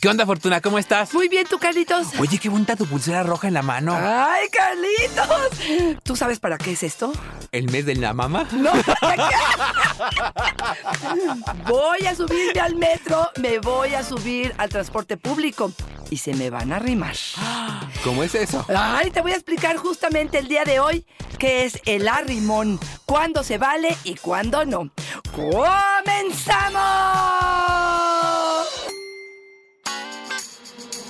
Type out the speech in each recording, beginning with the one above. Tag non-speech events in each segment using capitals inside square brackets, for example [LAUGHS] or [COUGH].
¿Qué onda, Fortuna? ¿Cómo estás? Muy bien, ¿tú, Carlitos? Oye, qué bonita tu pulsera roja en la mano. ¡Ay, Carlitos! ¿Tú sabes para qué es esto? ¿El mes de la mamá? No. [LAUGHS] [LAUGHS] voy a subirme al metro, me voy a subir al transporte público y se me van a arrimar. [GASPS] ¿Cómo es eso? Ay, te voy a explicar justamente el día de hoy qué es el arrimón, cuándo se vale y cuándo no. ¡Comenzamos!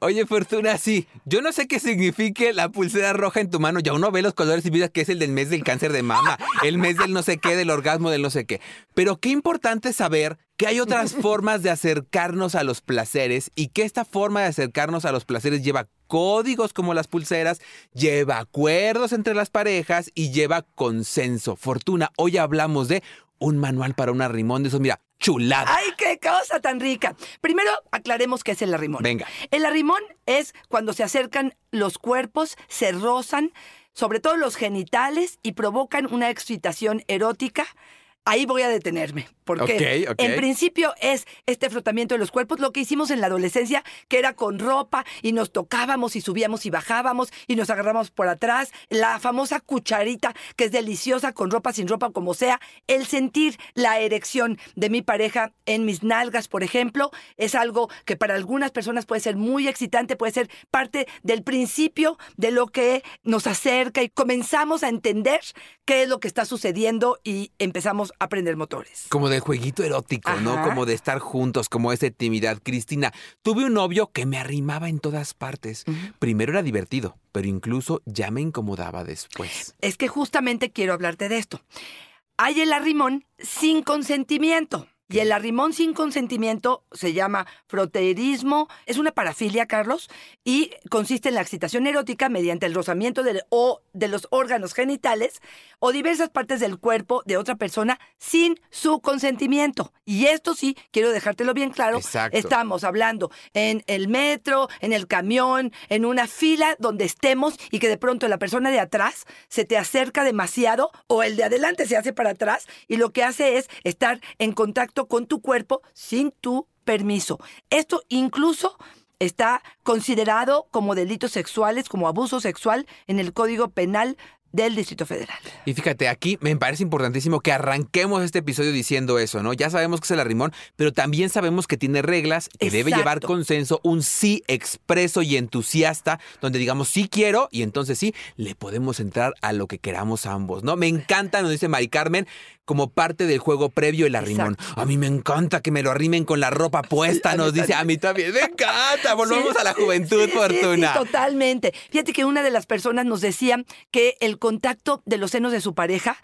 Oye, Fortuna, sí. Yo no sé qué signifique la pulsera roja en tu mano. Ya uno ve los colores y vida que es el del mes del cáncer de mama, [LAUGHS] el mes del no sé qué, del orgasmo del no sé qué. Pero qué importante saber que hay otras [LAUGHS] formas de acercarnos a los placeres y que esta forma de acercarnos a los placeres lleva códigos como las pulseras, lleva acuerdos entre las parejas y lleva consenso. Fortuna, hoy hablamos de un manual para un arrimón de esos, mira, chulada. ¡Ay, qué cosa tan rica! Primero, aclaremos qué es el arrimón. Venga. El arrimón es cuando se acercan los cuerpos, se rozan, sobre todo los genitales, y provocan una excitación erótica. Ahí voy a detenerme, porque Ok, ok. en principio es este frotamiento de los cuerpos, lo que hicimos en la adolescencia, que era con ropa y nos tocábamos y subíamos y bajábamos y nos agarramos por atrás, la famosa cucharita que es deliciosa con ropa, sin ropa, como sea, el sentir la erección de mi pareja en mis nalgas, por ejemplo, es algo que para algunas personas puede ser muy excitante, puede ser parte del principio de lo que nos acerca y comenzamos a entender qué es lo que está sucediendo y empezamos a prender motores. Como de jueguito erótico, ¿no? Como de estar juntos, como esa intimidad. Cristina, tuve un novio que me arrimaba en todas partes. Primero era divertido, pero incluso ya me incomodaba después. Es que justamente quiero hablarte de esto. Hay el arrimón sin consentimiento. Y el arrimón sin consentimiento se llama froterismo, es una parafilia, Carlos, y consiste en la excitación erótica mediante el rozamiento del- o de los órganos genitales o diversas partes del cuerpo de otra persona sin su consentimiento. Y esto sí, quiero dejártelo bien claro, Exacto. estamos hablando en el metro, en el camión, en una fila donde estemos y que de pronto la persona de atrás se te acerca demasiado o el de adelante se hace para atrás y lo que hace es estar en contacto con tu cuerpo sin tu permiso. Esto incluso está considerado como delitos sexuales, como abuso sexual en el Código Penal del Distrito Federal. Y fíjate, aquí me parece importantísimo que arranquemos este episodio diciendo eso, ¿no? Ya sabemos que es el arrimón, pero también sabemos que tiene reglas, que debe llevar consenso, un sí expreso y entusiasta, donde digamos sí quiero y entonces sí le podemos entrar a lo que queramos ambos, ¿no? Me encanta, nos dice Mari Carmen, como parte del juego previo el arrimón. Exacto. A mí me encanta que me lo arrimen con la ropa puesta, nos dice. A mí también me encanta. Volvamos Sí, a la juventud, sí, Fortuna. Sí, totalmente. Fíjate que una de las personas nos decía que el contacto de los senos de su pareja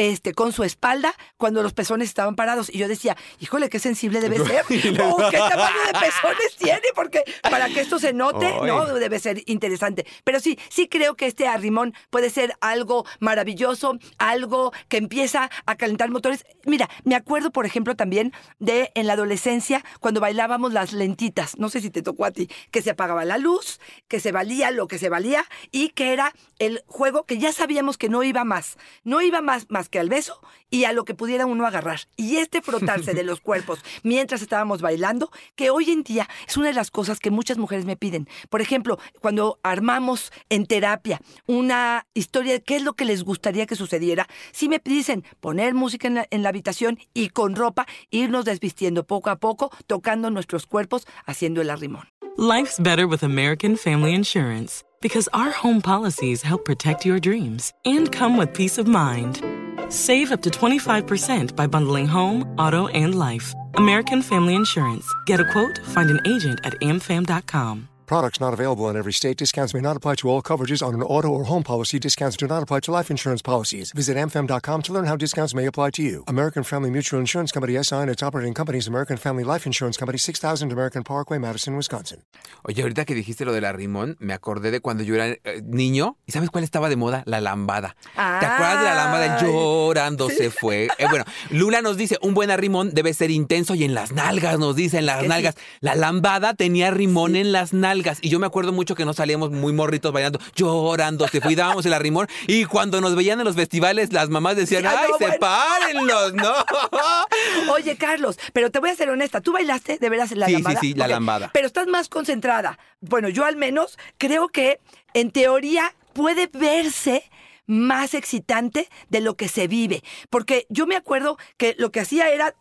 este, con su espalda cuando los pezones estaban parados. Y yo decía, híjole, qué sensible debe [LAUGHS] ser. o qué tamaño de pezones tiene, porque para que esto se note, no, debe ser interesante. Pero sí, sí creo que este arrimón puede ser algo maravilloso, algo que empieza a calentar motores. Mira, me acuerdo, por ejemplo, también de en la adolescencia, cuando bailábamos las lentitas, no sé si te tocó a ti, que se apagaba la luz, que se valía lo que se valía y que era el juego que ya sabíamos que no iba más, no iba más, más que al beso y a lo que pudiera uno agarrar. Y este frotarse de [LAUGHS] los cuerpos mientras estábamos bailando, que hoy en día es una de las cosas que muchas mujeres me piden. Por ejemplo, cuando armamos en terapia una historia de qué es lo que les gustaría que sucediera, si me dicen poner música en la, en la habitación y con ropa irnos desvistiendo poco a poco, tocando nuestros cuerpos, haciendo el arrimón. Life's better with American Family Insurance because our home policies help protect your dreams and come with peace of mind. Save up to 25% by bundling home, auto, and life. American Family Insurance. Get a quote, find an agent at amfam.com. Products not available in every state. Discounts may not apply to all coverages on an auto or home policy. Discounts do not apply to life insurance policies. Visit amfam.com to learn how discounts may apply to you. American Family Mutual Insurance Company SI and its operating companies American Family Life Insurance Company 6000 American Parkway, Madison, Wisconsin. Oye, ahorita que dijiste lo del arrimón, me acordé de cuando yo era eh, niño. ¿Y sabes cuál estaba de moda? La lambada. ¿Te acuerdas de la lambada? Ay. Llorando se fue. Eh, bueno, Lula nos dice, un buen arrimón debe ser intenso y en las nalgas, nos dice, en las Que sí. nalgas. La lambada tenía rimón en las nalgas. Y yo me acuerdo mucho que nos salíamos muy morritos bailando, llorando, se cuidábamos el arrimón. Y cuando nos veían en los festivales, las mamás decían, Sí, ay, ¡ay, no, bueno". sepárenlos! ¡No! [LAUGHS] Oye, Carlos, pero te voy a ser honesta. ¿Tú bailaste de veras la Sí, sí, lambada? sí, la lambada. Pero estás más concentrada. Bueno, yo al menos creo que en teoría puede verse más excitante de lo que se vive. Porque yo me acuerdo que lo que hacía era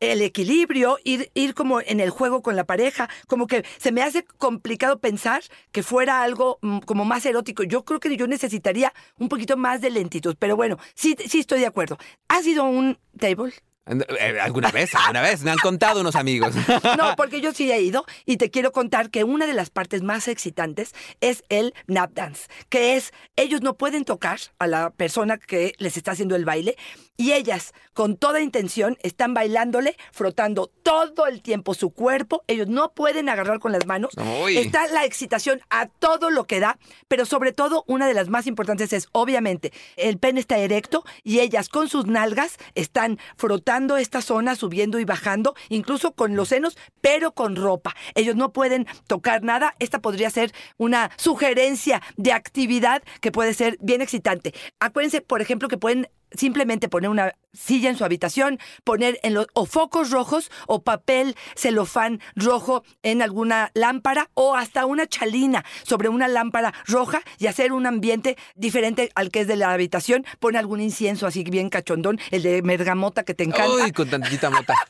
el equilibrio, ir, ir como en el juego con la pareja, como que se me hace complicado pensar que fuera algo mm, como más erótico. Yo creo que yo necesitaría un poquito más de lentitud, pero bueno, sí, sí estoy de acuerdo. ¿Has ido a un table? Eh, ¿Alguna vez? ¿Alguna vez? Me han contado unos amigos. [LAUGHS] No, porque yo sí he ido y te quiero contar que una de las partes más excitantes es el nap dance, que es ellos no pueden tocar a la persona que les está haciendo el baile y ellas con toda intención están bailándole, frotando todo el tiempo su cuerpo, ellos no pueden agarrar con las manos. Uy. Está la excitación a todo lo que da, pero sobre todo una de las más importantes es obviamente el pene está erecto y ellas con sus nalgas están frotando esta zona, subiendo y bajando, incluso con los senos, pero con ropa. Ellos no pueden tocar nada. Esta podría ser una sugerencia de actividad que puede ser bien excitante. Acuérdense, por ejemplo, que pueden simplemente poner una silla en su habitación, poner en los o focos rojos o papel celofán rojo en alguna lámpara o hasta una chalina sobre una lámpara roja y hacer un ambiente diferente al que es de la habitación, pone algún incienso así bien cachondón, el de mergamota que te encanta. Uy, con tantita mota. [LAUGHS]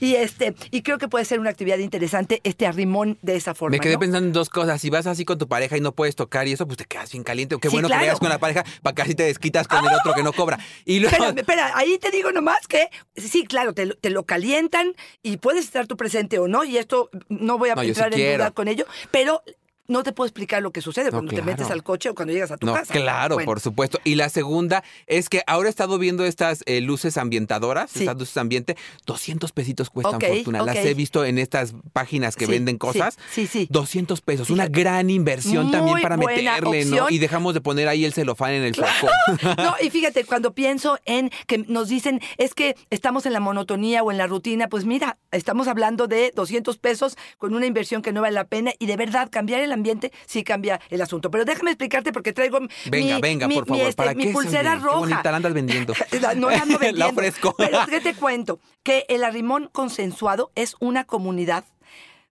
Y este, y creo que puede ser una actividad interesante este arrimón de esa forma. Me quedé ¿no? pensando en dos cosas. Si vas así con tu pareja y no puedes tocar y eso, pues te quedas bien caliente. Qué Sí, bueno claro. que vayas con la pareja para que así te desquitas con el otro que no cobra. Y luego, Espera, espera, ahí te digo nomás que sí, claro, te, lo- te lo calientan y puedes estar tú presente o no, y esto no voy a No, yo sí entrar en duda con ello, pero no te puedo explicar lo que sucede cuando te metes al coche o cuando llegas a tu No, casa. claro, Bueno, por supuesto. Y la segunda es que ahora he estado viendo estas eh, luces ambientadoras, Sí. estas luces ambiente, 200 pesitos cuestan fortuna. Las he visto en estas páginas que Sí, venden cosas. sí, sí, sí. 200 pesos, una gran inversión también para meterle, ¿no? Y dejamos de poner ahí el celofán en el foco. [LAUGHS] No, y [LAUGHS] fíjate, cuando pienso en que nos dicen es que estamos en la monotonía o en la rutina, pues mira, estamos hablando de 200 pesos con una inversión que no vale la pena y de verdad cambiar el ambiente sí cambia el asunto. Pero déjame explicarte porque traigo mi- Venga, mi- venga, mi- por mi, favor. este, ¿Para mi qué, pulsera Sandy? Qué roja. bonita la andas vendiendo. [LAUGHS] La- no la ando [LAUGHS] La vendiendo. ofrezco. Pero [LAUGHS] ¿qué te cuento? Que el arrimón consensuado es una comunidad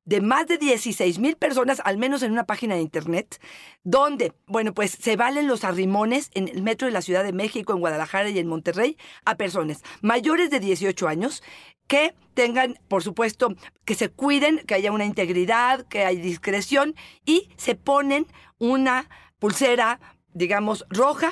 de más de 16 mil personas, al menos en una página de internet, donde, bueno, pues se valen los arrimones en el metro de la Ciudad de México, en Guadalajara y en Monterrey a personas mayores de 18 años que tengan, por supuesto, que se cuiden, que haya una integridad, que hay discreción y se ponen una pulsera, digamos, roja,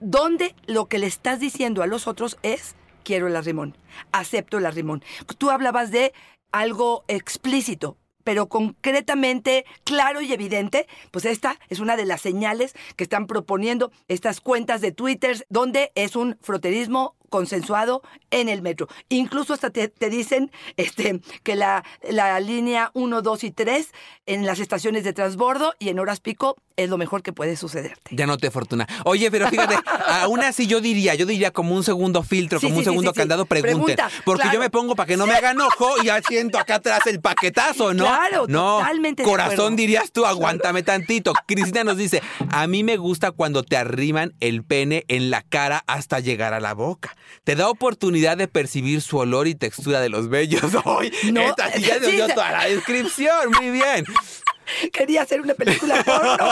donde lo que le estás diciendo a los otros es quiero el arrimón, acepto el arrimón. Tú hablabas de algo explícito, pero concretamente claro y evidente, pues esta es una de las señales que están proponiendo estas cuentas de Twitter, donde es un froterismo consensuado en el metro. Incluso hasta te, te dicen este, que la, la línea 1, 2 y 3 en las estaciones de transbordo y en horas pico es lo mejor que puede sucederte. Ya no te fortuna. Oye, pero fíjate, [LAUGHS] aún así yo diría, yo diría como un segundo filtro, Sí, como sí, un segundo sí, candado, pregunten. Pregunta, porque yo me pongo para que no me hagan ojo y ya siento acá atrás el paquetazo, ¿no? Claro, no, totalmente Corazón dirías tú, aguántame tantito. Cristina nos dice, a mí me gusta cuando te arriman el pene en la cara hasta llegar a la boca. Te da oportunidad de percibir su olor y textura de los vellos. [LAUGHS] ¡Ay! No, esta sí ya nos dio toda la descripción. Muy bien. [LAUGHS] Quería hacer una película porno. [LAUGHS]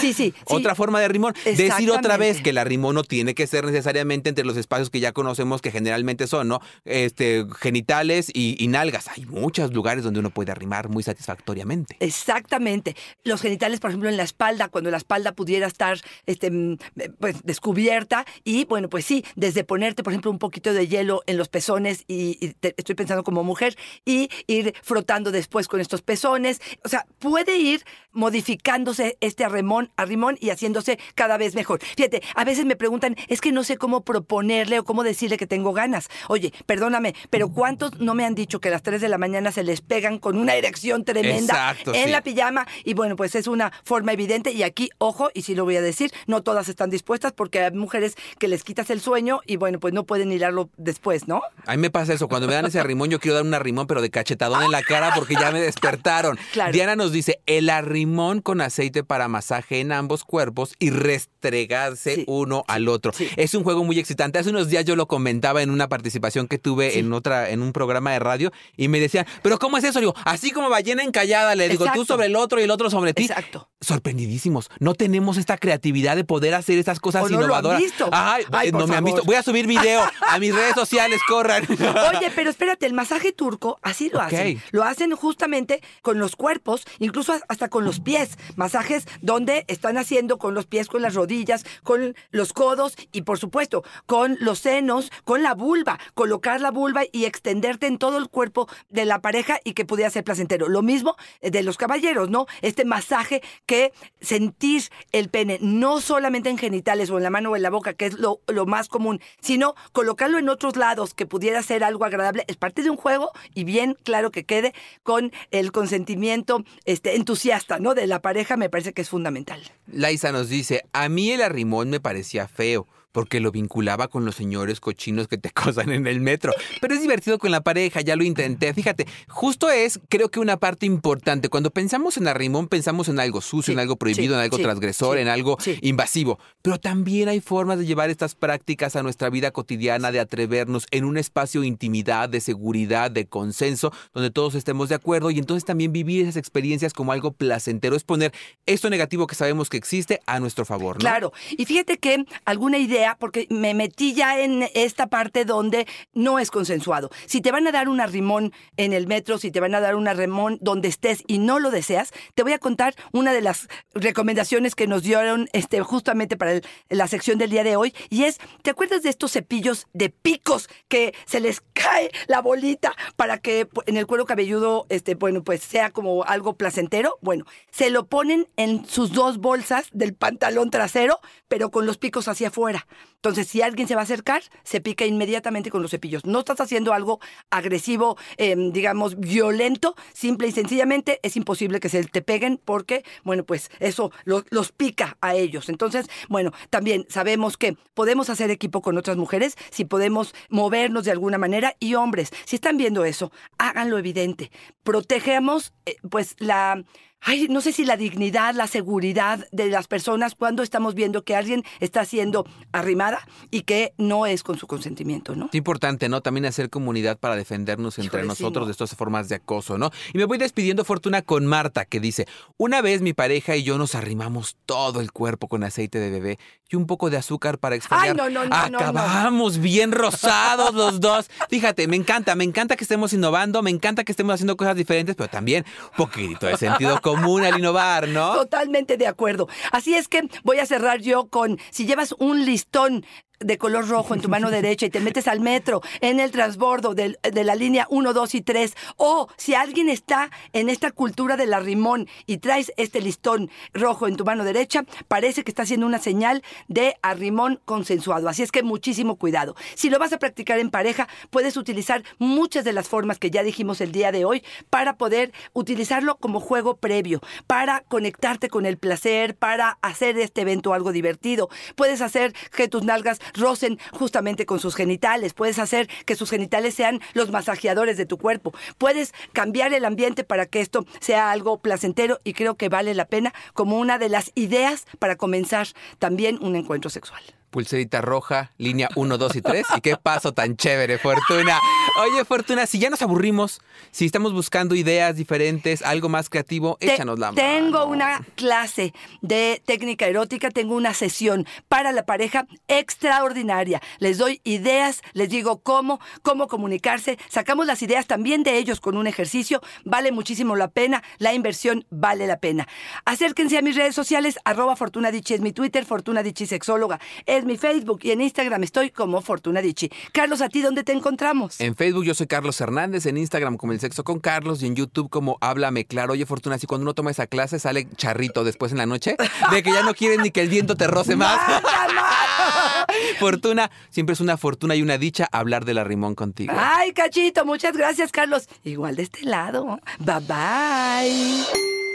Sí, sí, sí. Otra forma de rimón. Decir otra vez que el arrimón no tiene que ser necesariamente entre los espacios que ya conocemos que generalmente son, ¿no? Este, genitales y, y nalgas. Hay muchos lugares donde uno puede arrimar muy satisfactoriamente. Exactamente. Los genitales, por ejemplo, en la espalda, cuando la espalda pudiera estar este, mm, pues, descubierta. Y bueno, pues sí, desde ponerte, por ejemplo, un poquito de hielo en los pezones, y, y te- estoy pensando como mujer, y ir frotando después con estos pezones. O sea, puede ir modificándose este arrimón, arrimón y haciéndose cada vez mejor. Fíjate, a veces me preguntan, es que no sé cómo proponerle o cómo decirle que tengo ganas. Oye, perdóname, pero ¿cuántos no me han dicho que a las 3 de la mañana se les pegan con una erección tremenda Exacto, en sí. la pijama? Y bueno, pues es una forma evidente. Y aquí, ojo, y sí lo voy a decir, no todas están dispuestas porque hay mujeres que les quitas el sueño y bueno, pues no pueden hilarlo después, ¿no? A mí me pasa eso. Cuando me dan ese arrimón, yo quiero dar un arrimón, pero de cachetadón en la cara porque ya me [LAUGHS] despertaron. Claro. Diana nos dice, el arrimón con aceite para masaje en ambos cuerpos y restregarse Sí, uno al otro. sí. Es un juego muy excitante. Hace unos días yo lo comentaba en una participación que tuve en otra, en un programa de radio, y me decían, ¿pero cómo es eso? Digo, así como ballena encallada, le digo, tú sobre el otro y el otro sobre ti. Exacto. Sorprendidísimos. No tenemos esta creatividad de poder hacer estas cosas O no lo han innovadoras. visto. Ay, Ay, eh, no me han visto. Voy a subir video a mis redes sociales, corran. [LAUGHS] Oye, pero espérate, el masaje turco así lo hacen. Lo hacen justamente con los cuerpos, incluso hasta con los pies. Masajes donde están haciendo con los pies, con las rodillas, con los codos y por supuesto con los senos, con la vulva. Colocar la vulva y extenderte en todo el cuerpo de la pareja y que pudiera ser placentero. Lo mismo eh, de los caballeros, ¿no? Este masaje que sentir el pene, no solamente en genitales o en la mano o en la boca, que es lo, lo más común, sino colocarlo en otros lados que pudiera ser algo agradable, es parte de un juego y bien claro que quede con el consentimiento este, entusiasta, ¿no? De la pareja me parece que es fundamental. Laisa nos dice, a mí el arrimón me parecía feo. Porque lo vinculaba con los señores cochinos que te [LAUGHS] acosan en el metro. Pero es divertido con la pareja, ya lo intenté. Fíjate, justo es, creo que una parte importante. Cuando pensamos en arrimón, pensamos en algo sucio, Sí, en algo prohibido, sí, en algo sí, transgresor, en algo invasivo. Pero también hay formas de llevar estas prácticas a nuestra vida cotidiana, de atrevernos en un espacio de intimidad, de seguridad, de consenso, donde todos estemos de acuerdo y entonces también vivir esas experiencias como algo placentero. Es poner esto negativo que sabemos que existe a nuestro favor, ¿no? Claro, y fíjate que alguna idea, porque me metí ya en esta parte donde no es consensuado. Si te van a dar un arrimón en el metro, si te van a dar un arrimón donde estés y no lo deseas, te voy a contar una de las recomendaciones que nos dieron este, justamente para la sección del día de hoy, y es, ¿te acuerdas de estos cepillos de picos que se les cae la bolita para que pu- en el cuero cabelludo, este, bueno, pues sea como algo placentero? Bueno, se lo ponen en sus dos bolsas del pantalón trasero, pero con los picos hacia afuera. Entonces, si alguien se va a acercar, se pica inmediatamente con los cepillos. No estás haciendo algo agresivo, eh, digamos, violento. Simple y sencillamente es imposible que se te peguen porque, bueno, pues eso lo- los pica a ellos. Entonces, bueno, también sabemos que podemos hacer equipo con otras mujeres, si podemos movernos de alguna manera. Y hombres, si están viendo eso, háganlo evidente. Protegemos, eh, pues, la ay, no sé si la dignidad, la seguridad de las personas cuando estamos viendo que alguien está siendo arrimada y que no es con su consentimiento, ¿no? Es importante, ¿no? También hacer comunidad para defendernos entre Híjole, sí, nosotros no. de estas formas de acoso, ¿no? Y me voy despidiendo, Fortuna, con Marta, que dice, una vez mi pareja y yo nos arrimamos todo el cuerpo con aceite de bebé y un poco de azúcar para exfoliar. Ay, no, no, no, no, no. Acabamos bien rosados los dos. Fíjate, me encanta, me encanta que estemos innovando, me encanta que estemos haciendo cosas diferentes, pero también un poquito de sentido común al innovar, ¿no? Totalmente de acuerdo. Así es que voy a cerrar yo con, si llevas un listón de color rojo en tu mano derecha y te metes al metro en el transbordo del- de, la línea 1, 2 y 3, o si alguien está en esta cultura del arrimón y traes este listón rojo en tu mano derecha, parece que está haciendo una señal de arrimón consensuado. Así es que muchísimo cuidado. Si lo vas a practicar en pareja, puedes utilizar muchas de las formas que ya dijimos el día de hoy para poder utilizarlo como juego previo, para conectarte con el placer, para hacer este evento algo divertido. Puedes hacer que tus nalgas rocen justamente con sus genitales, puedes hacer que sus genitales sean los masajeadores de tu cuerpo, puedes cambiar el ambiente para que esto sea algo placentero y creo que vale la pena como una de las ideas para comenzar también un encuentro sexual. Pulserita roja, línea 1, 2 y 3. Y qué paso tan chévere, Fortuna. Oye, Fortuna, si ya nos aburrimos, si estamos buscando ideas diferentes, algo más creativo, échanos la mano. Tengo una clase de técnica erótica, tengo una sesión para la pareja extraordinaria. Les doy ideas, les digo cómo, cómo comunicarse. Sacamos las ideas también de ellos con un ejercicio. Vale muchísimo la pena, la inversión vale la pena. Acérquense a mis redes sociales, arroba Fortuna Dichi es mi Twitter, Fortuna Dichi Sexóloga es mi Facebook y en Instagram estoy como Fortuna Dichi. Carlos, ¿a ti dónde te encontramos? En Facebook yo soy Carlos Hernández, en Instagram como El Sexo con Carlos y en YouTube como Háblame Claro. Oye, Fortuna, si cuando uno toma esa clase sale charrito después en la noche, de que ya no quieres ni que el viento te roce más. [LAUGHS] Fortuna, siempre es una fortuna y una dicha hablar del arrimón contigo. Ay, cachito, muchas gracias, Carlos. Igual de este lado. Bye bye.